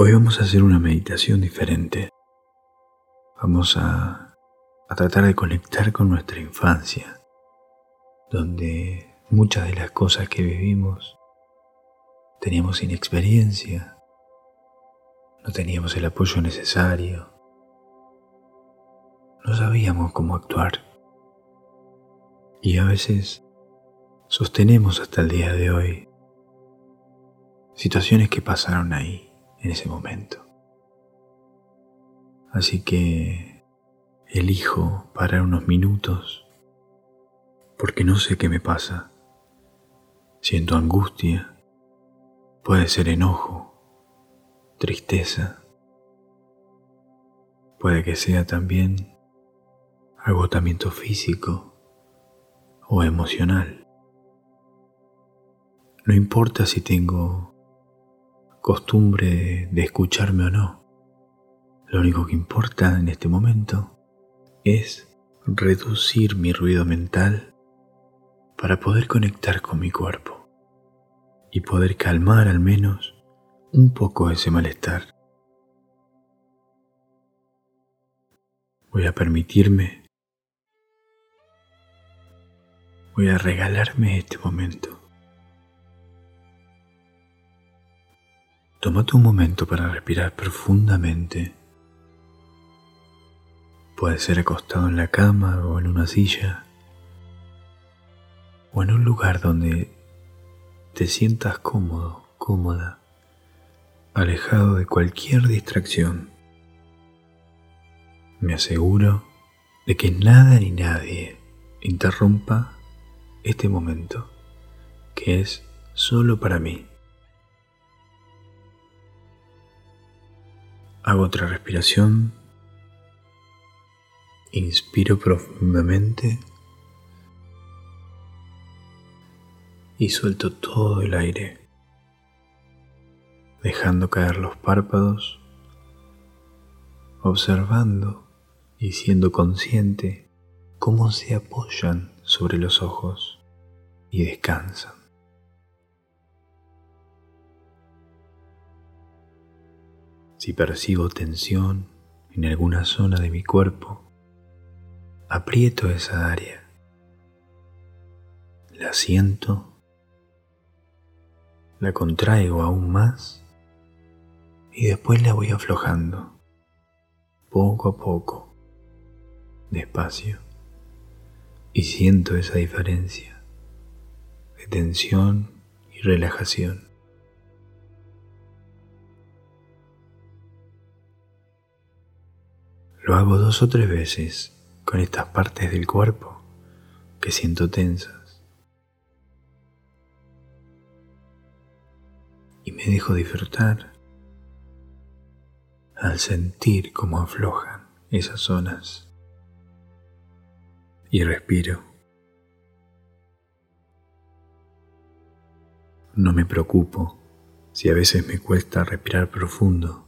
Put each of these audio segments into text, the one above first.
Hoy vamos a hacer una meditación diferente. Vamos a, a, tratar de conectar con nuestra infancia, donde muchas de las cosas que vivimos teníamos inexperiencia, no teníamos el apoyo necesario, no sabíamos cómo actuar. Y a veces sostenemos hasta el día de hoy situaciones que pasaron ahí en ese momento. Así que elijo parar unos minutos porque no sé qué me pasa. Siento angustia, puede ser enojo, tristeza, puede que sea también agotamiento físico o emocional. No importa si tengo costumbre de escucharme o no. Lo único que importa en este momento es reducir mi ruido mental para poder conectar con mi cuerpo y poder calmar al menos un poco ese malestar. Voy a permitirme, voy a regalarme este momento. Tómate un momento para respirar profundamente. Puede ser acostado en la cama o en una silla o en un lugar donde te sientas cómodo, cómoda, alejado de cualquier distracción. Me aseguro de que nada ni nadie interrumpa este momento, que es solo para mí. Hago otra respiración. Inspiro profundamente. Y suelto todo el aire, dejando caer los párpados, observando y siendo consciente cómo se apoyan sobre los ojos y descansan. Si percibo tensión en alguna zona de mi cuerpo, aprieto esa área. La siento, la contraigo aún más y después la voy aflojando, poco a poco, despacio, y siento esa diferencia de tensión y relajación. Lo hago dos o tres veces con estas partes del cuerpo que siento tensas. Y me dejo disfrutar al sentir cómo aflojan esas zonas. Y respiro. No me preocupo si a veces me cuesta respirar profundo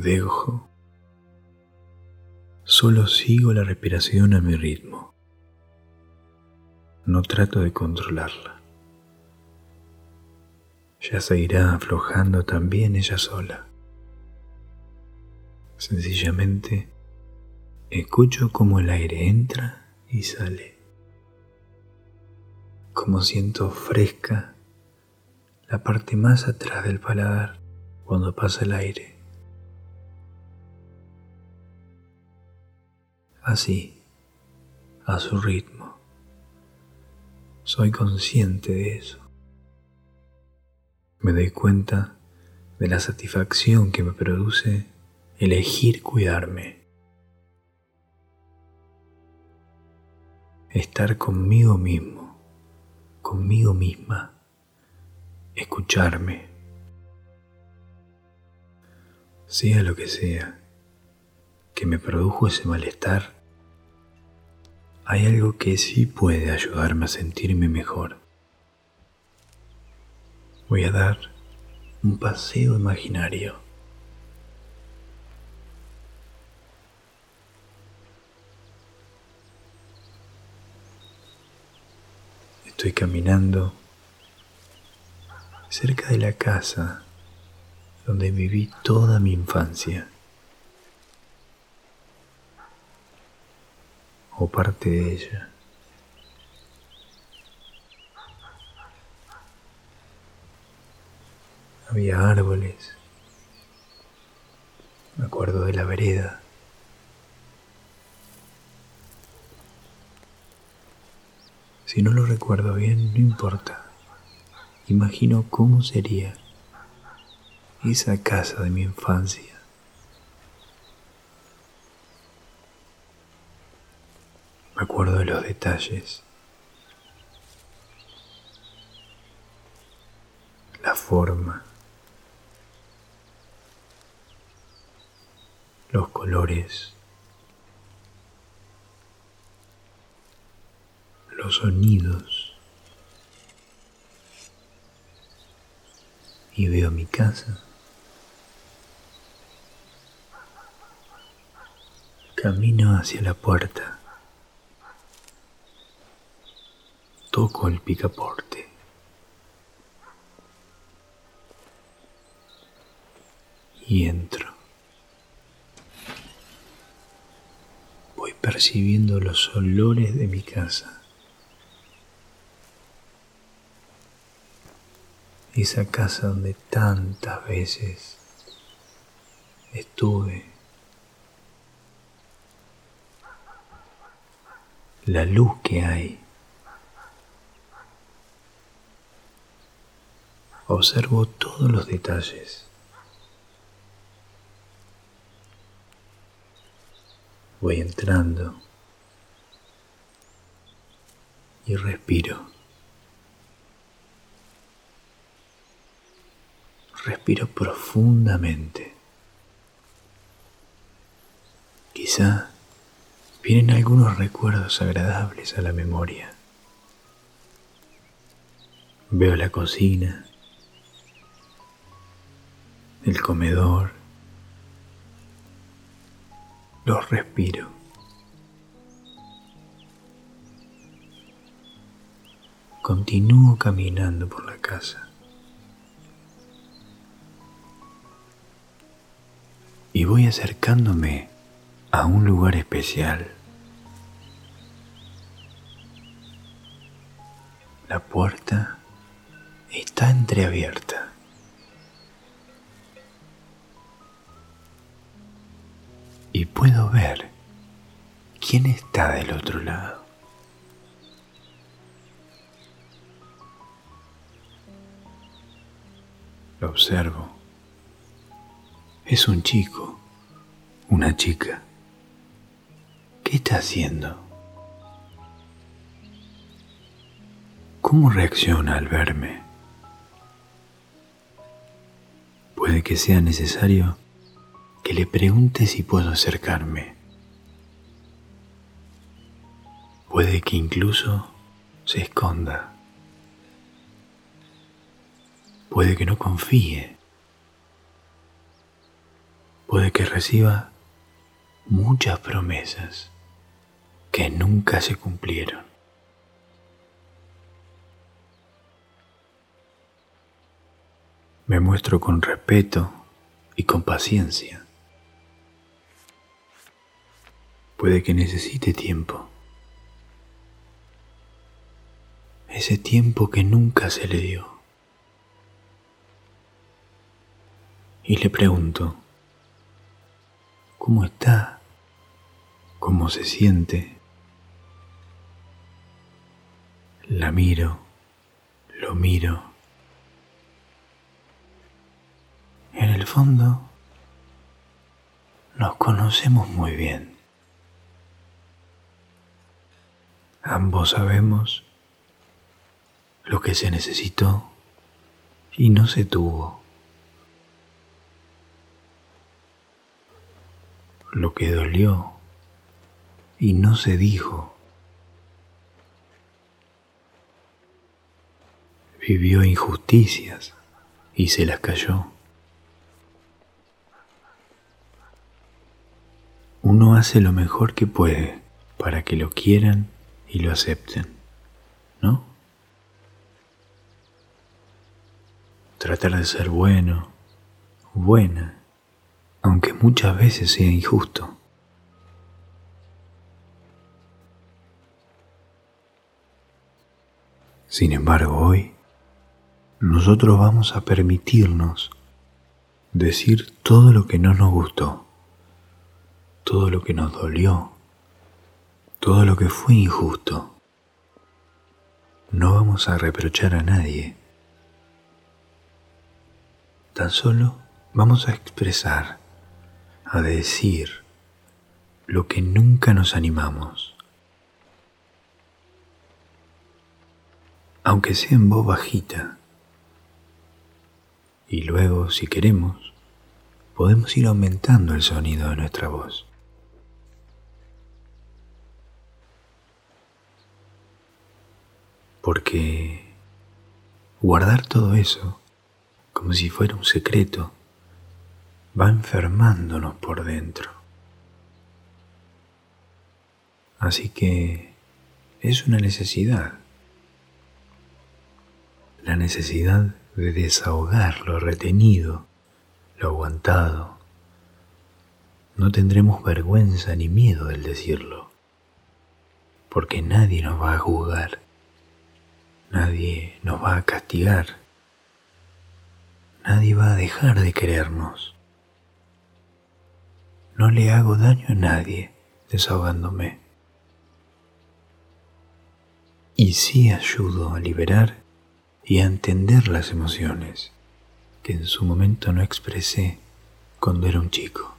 dejo. Solo sigo la respiración a mi ritmo. No trato de controlarla. Ya se irá aflojando también ella sola. Sencillamente escucho cómo el aire entra y sale. Como siento fresca la parte más atrás del paladar cuando pasa el aire. Así, a su ritmo. Soy consciente de eso. Me doy cuenta de la satisfacción que me produce elegir cuidarme. Estar conmigo mismo, conmigo misma, escucharme, sea lo que sea que me produjo ese malestar, hay algo que sí puede ayudarme a sentirme mejor. Voy a dar un paseo imaginario. Estoy caminando cerca de la casa donde viví toda mi infancia. O parte de ella. Había árboles. Me acuerdo de la vereda. Si no lo recuerdo bien, no importa. Imagino cómo sería esa casa de mi infancia. Acuerdo los detalles. La forma. Los colores. los sonidos y veo mi casa. Camino hacia la puerta. Toco el picaporte. Y entro. Voy percibiendo los olores de mi casa. esa casa donde tantas veces estuve. La luz que hay. Observo todos los detalles. Voy entrando y respiro. Respiro profundamente. Quizá vienen algunos recuerdos agradables a la memoria. Veo la cocina, el comedor, los respiro. Continúo caminando por la casa. y voy acercándome a un lugar especial. La puerta está entreabierta. Puedo ver quién está del otro lado. Lo observo es un chico, una chica. ¿Qué está haciendo? ¿Cómo reacciona al verme? Puede que sea necesario que le pregunte si puedo acercarme. Puede que incluso se esconda. Puede que no confíe puede que reciba muchas promesas que nunca se cumplieron. Me muestro con respeto y con paciencia. Puede que necesite tiempo. Ese tiempo que nunca se le dio. Y le pregunto, cómo está, cómo se siente. La miro, lo miro. En el fondo, nos conocemos muy bien. Ambos sabemos lo que se necesitó y no se tuvo. lo que dolió y no se dijo. Vivió injusticias y se las cayó. Uno hace lo mejor que puede para que lo quieran y lo acepten, ¿no? tratar de ser bueno, buena, aunque muchas veces sea injusto. Sin embargo, hoy nosotros vamos a permitirnos decir todo lo que no nos gustó, todo lo que nos dolió, todo lo que fue injusto. No vamos a reprochar a nadie. Tan solo vamos a expresar, a decir lo que nunca nos animamos. Aunque sea en voz bajita. Y luego, si queremos, podemos ir aumentando el sonido de nuestra voz. Porque guardar todo eso como si fuera un secreto va enfermándonos por dentro. Así que es una necesidad, la necesidad de desahogar lo retenido, lo aguantado. No tendremos vergüenza ni miedo del decirlo, porque nadie nos va a juzgar. Nadie nos va a castigar. Nadie va a dejar de querernos. No le hago daño a nadie desahogándome. Y sí ayudo a liberar y a entender las emociones que en su momento no expresé cuando era un chico,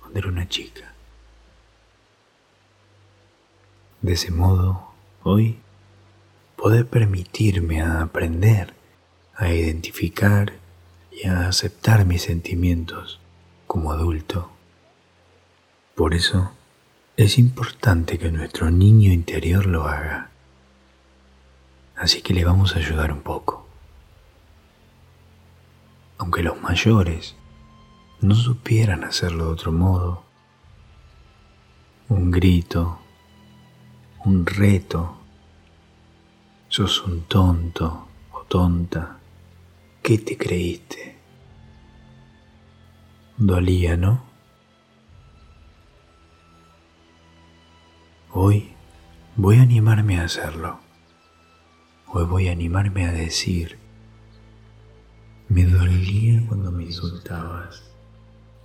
cuando era una chica. De ese modo, hoy poder permitirme a aprender, a identificar y a aceptar mis sentimientos como adulto. Por eso es importante que nuestro niño interior lo haga. Así que le vamos a ayudar un poco. Aunque los mayores no supieran hacerlo de otro modo, un grito, un reto, Sos un tonto o tonta. ¿Qué te creíste? Dolía, ¿no? Hoy voy a animarme a hacerlo. Hoy voy a animarme a decir, me dolía cuando me insultabas,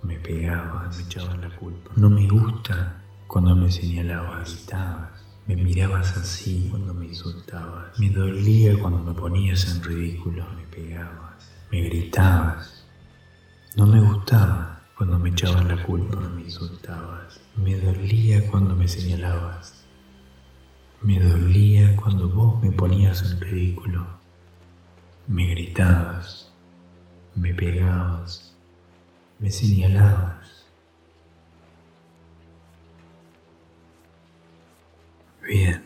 me pegabas, me echabas la culpa. No me gusta cuando me señalabas, gritabas. Me mirabas así cuando me insultabas. Me dolía cuando me ponías en ridículo. Me pegabas. Me gritabas. No me gustaba cuando me echabas la culpa. Cuando me insultabas. Me dolía cuando me señalabas. Me dolía cuando vos me ponías en ridículo. Me gritabas. Me pegabas. Me señalabas. Bien,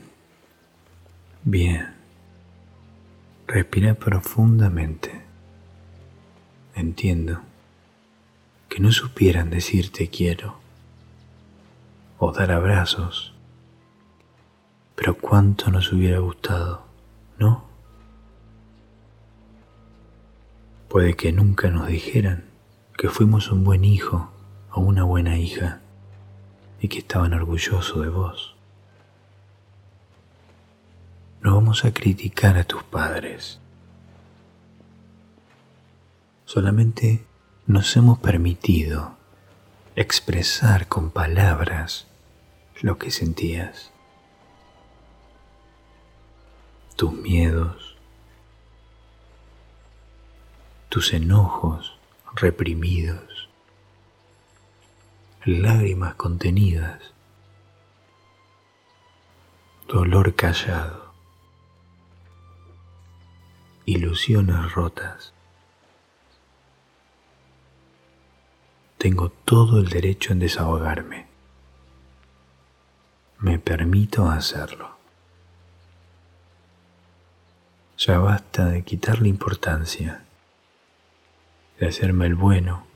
bien. Respira profundamente. Entiendo que no supieran decirte quiero o dar abrazos, pero cuánto nos hubiera gustado, ¿no? Puede que nunca nos dijeran que fuimos un buen hijo o una buena hija y que estaban orgullosos de vos. No vamos a criticar a tus padres. Solamente nos hemos permitido expresar con palabras lo que sentías. Tus miedos, tus enojos reprimidos, lágrimas contenidas, dolor callado ilusiones rotas. Tengo todo el derecho en desahogarme. Me permito hacerlo. Ya basta de quitarle importancia, de hacerme el bueno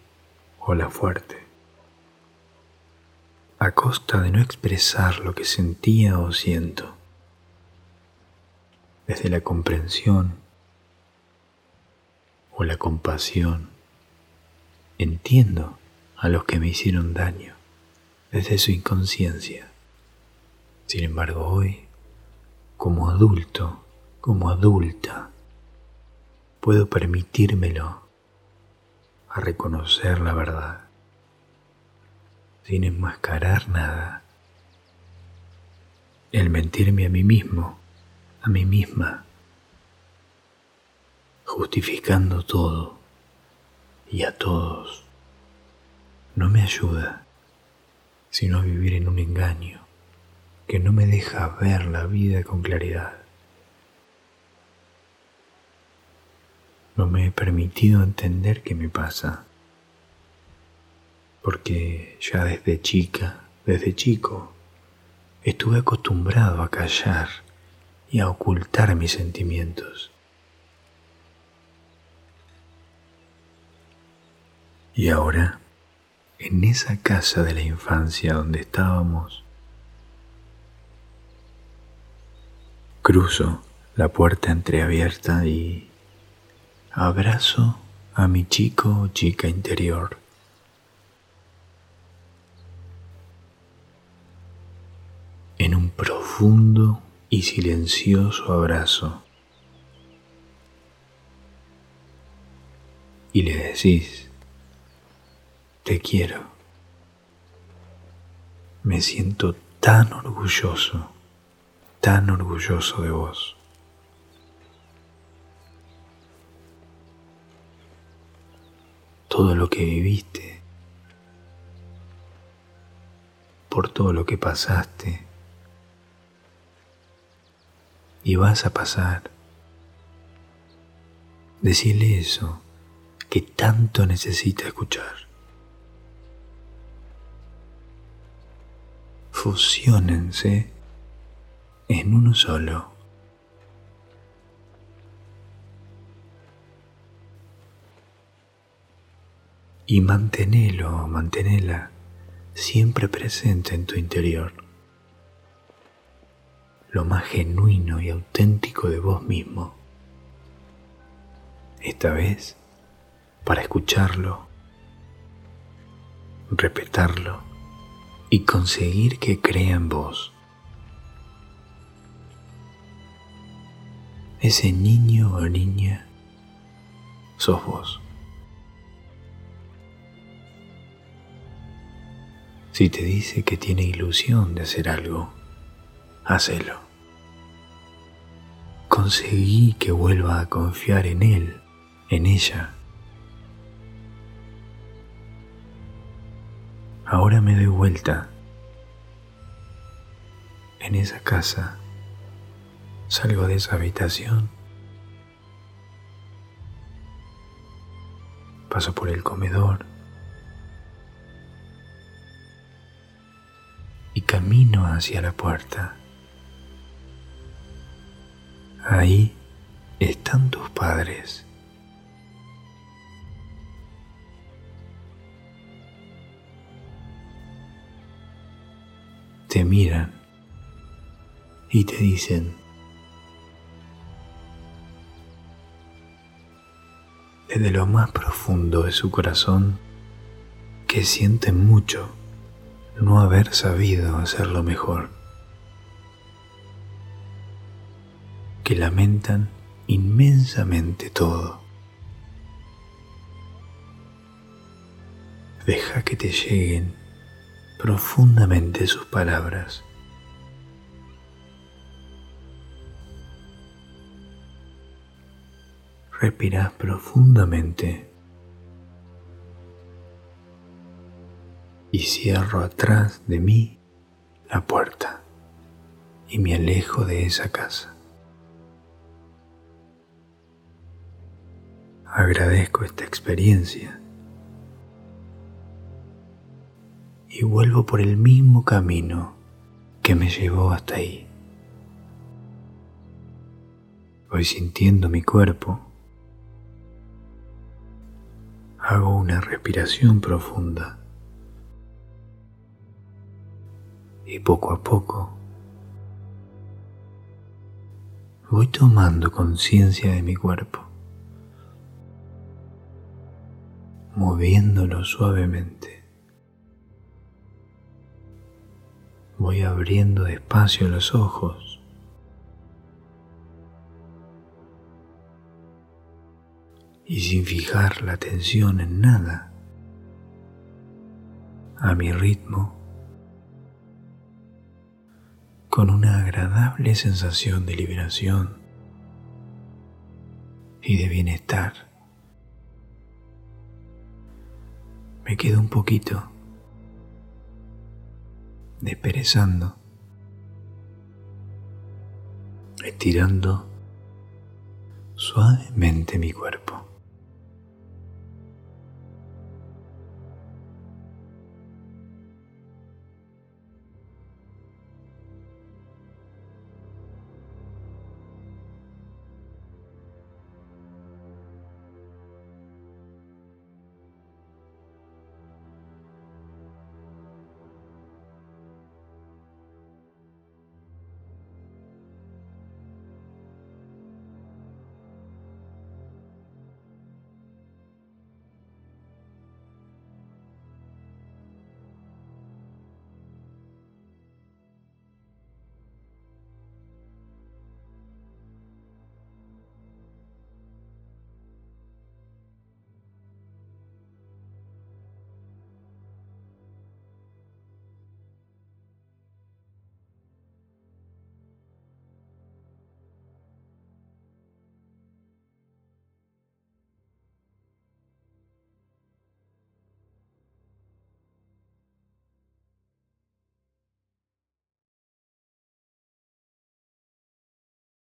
o la fuerte, a costa de no expresar lo que sentía o siento, desde la comprensión o la compasión. Entiendo a los que me hicieron daño desde su inconsciencia. Sin embargo, hoy, como adulto, como adulta, puedo permitírmelo a reconocer la verdad, sin enmascarar nada. El mentirme a mí mismo, a mí misma, justificando todo y a todos, no me ayuda, sino a vivir en un engaño que no me deja ver la vida con claridad. No me he permitido entender qué me pasa, porque ya desde chica, desde chico, estuve acostumbrado a callar y a ocultar mis sentimientos. Y ahora, en esa casa de la infancia donde estábamos, cruzo la puerta entreabierta y abrazo a mi chico o chica interior. En un profundo y silencioso abrazo. Y le decís, te quiero. Me siento tan orgulloso, tan orgulloso de vos. Todo lo que viviste, por todo lo que pasaste y vas a pasar. Decirle eso que tanto necesita escuchar. Fusionense en uno solo. Y manténelo, manténela siempre presente en tu interior, lo más genuino y auténtico de vos mismo. Esta vez, para escucharlo, respetarlo y conseguir que crea en vos. Ese niño o niña sos vos. Si te dice que tiene ilusión de hacer algo, hacelo. Conseguí que vuelva a confiar en él, en ella. Ahora me doy vuelta. En esa casa salgo de esa habitación. Paso por el comedor. Y camino hacia la puerta. Ahí están tus padres. Te miran y te dicen, desde lo más profundo de su corazón, que sienten mucho no haber sabido hacerlo mejor, que lamentan inmensamente todo. Deja que te lleguen profundamente sus palabras. Respirás profundamente y cierro atrás de mí la puerta y me alejo de esa casa. Agradezco esta experiencia y vuelvo por el mismo camino que me llevó hasta ahí. Voy sintiendo mi cuerpo. Hago una respiración profunda. Y poco a poco voy tomando conciencia de mi cuerpo. moviéndolo suavemente. Voy abriendo despacio los ojos. Y sin fijar la atención en nada, a mi ritmo, con una agradable sensación de liberación y de bienestar. Me quedo un poquito desperezando, estirando suavemente mi cuerpo.